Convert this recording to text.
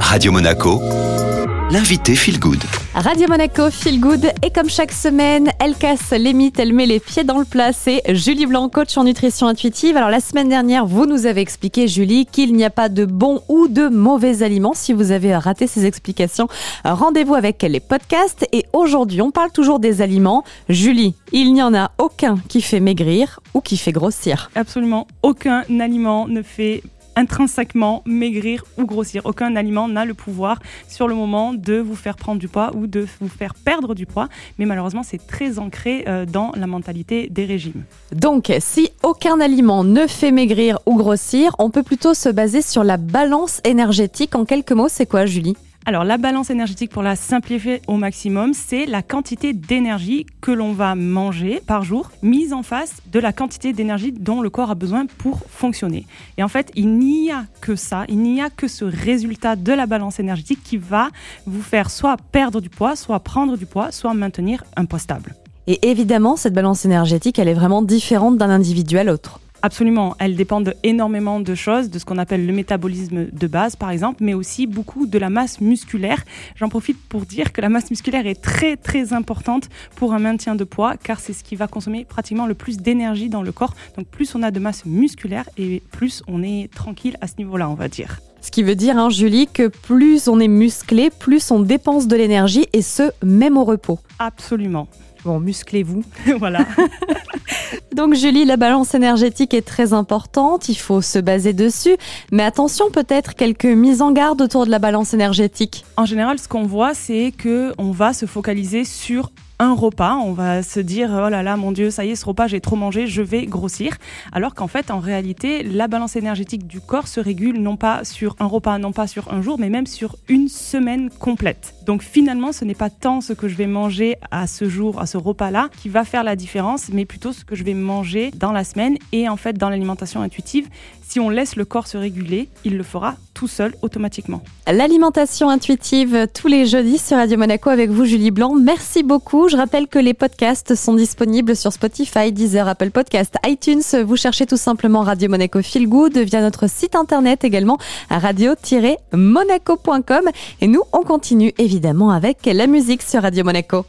Radio Monaco, l'invité Feel Good. Radio Monaco Feel Good et comme chaque semaine, elle casse les mythes, elle met les pieds dans le plat. C'est Julie Blanc, coach en nutrition intuitive. Alors la semaine dernière, vous nous avez expliqué, Julie, qu'il n'y a pas de bons ou de mauvais aliments. Si vous avez raté ces explications, rendez-vous avec les podcasts. Et aujourd'hui, on parle toujours des aliments. Julie, il n'y en a aucun qui fait maigrir ou qui fait grossir. Absolument aucun aliment ne fait intrinsèquement maigrir ou grossir. Aucun aliment n'a le pouvoir sur le moment de vous faire prendre du poids ou de vous faire perdre du poids, mais malheureusement c'est très ancré euh, dans la mentalité des régimes. Donc si aucun aliment ne fait maigrir ou grossir, on peut plutôt se baser sur la balance énergétique. En quelques mots, c'est quoi Julie? Alors la balance énergétique, pour la simplifier au maximum, c'est la quantité d'énergie que l'on va manger par jour, mise en face de la quantité d'énergie dont le corps a besoin pour fonctionner. Et en fait, il n'y a que ça, il n'y a que ce résultat de la balance énergétique qui va vous faire soit perdre du poids, soit prendre du poids, soit maintenir un poids stable. Et évidemment, cette balance énergétique, elle est vraiment différente d'un individu à l'autre. Absolument, elles dépendent énormément de choses, de ce qu'on appelle le métabolisme de base par exemple, mais aussi beaucoup de la masse musculaire. J'en profite pour dire que la masse musculaire est très très importante pour un maintien de poids car c'est ce qui va consommer pratiquement le plus d'énergie dans le corps. Donc plus on a de masse musculaire et plus on est tranquille à ce niveau-là, on va dire. Ce qui veut dire, hein, Julie, que plus on est musclé, plus on dépense de l'énergie et ce, même au repos. Absolument. Bon, musclez-vous. voilà. Donc Julie, la balance énergétique est très importante, il faut se baser dessus, mais attention peut-être quelques mises en garde autour de la balance énergétique. En général, ce qu'on voit, c'est que on va se focaliser sur un repas, on va se dire oh là là mon dieu ça y est ce repas j'ai trop mangé je vais grossir alors qu'en fait en réalité la balance énergétique du corps se régule non pas sur un repas non pas sur un jour mais même sur une semaine complète donc finalement ce n'est pas tant ce que je vais manger à ce jour à ce repas là qui va faire la différence mais plutôt ce que je vais manger dans la semaine et en fait dans l'alimentation intuitive. Si on laisse le corps se réguler il le fera tout seul automatiquement. L'alimentation intuitive tous les jeudis sur Radio Monaco avec vous Julie Blanc. Merci beaucoup. Je rappelle que les podcasts sont disponibles sur Spotify, Deezer, Apple Podcast, iTunes. Vous cherchez tout simplement Radio Monaco Feel Good via notre site internet également radio-monaco.com. Et nous, on continue évidemment avec la musique sur Radio Monaco.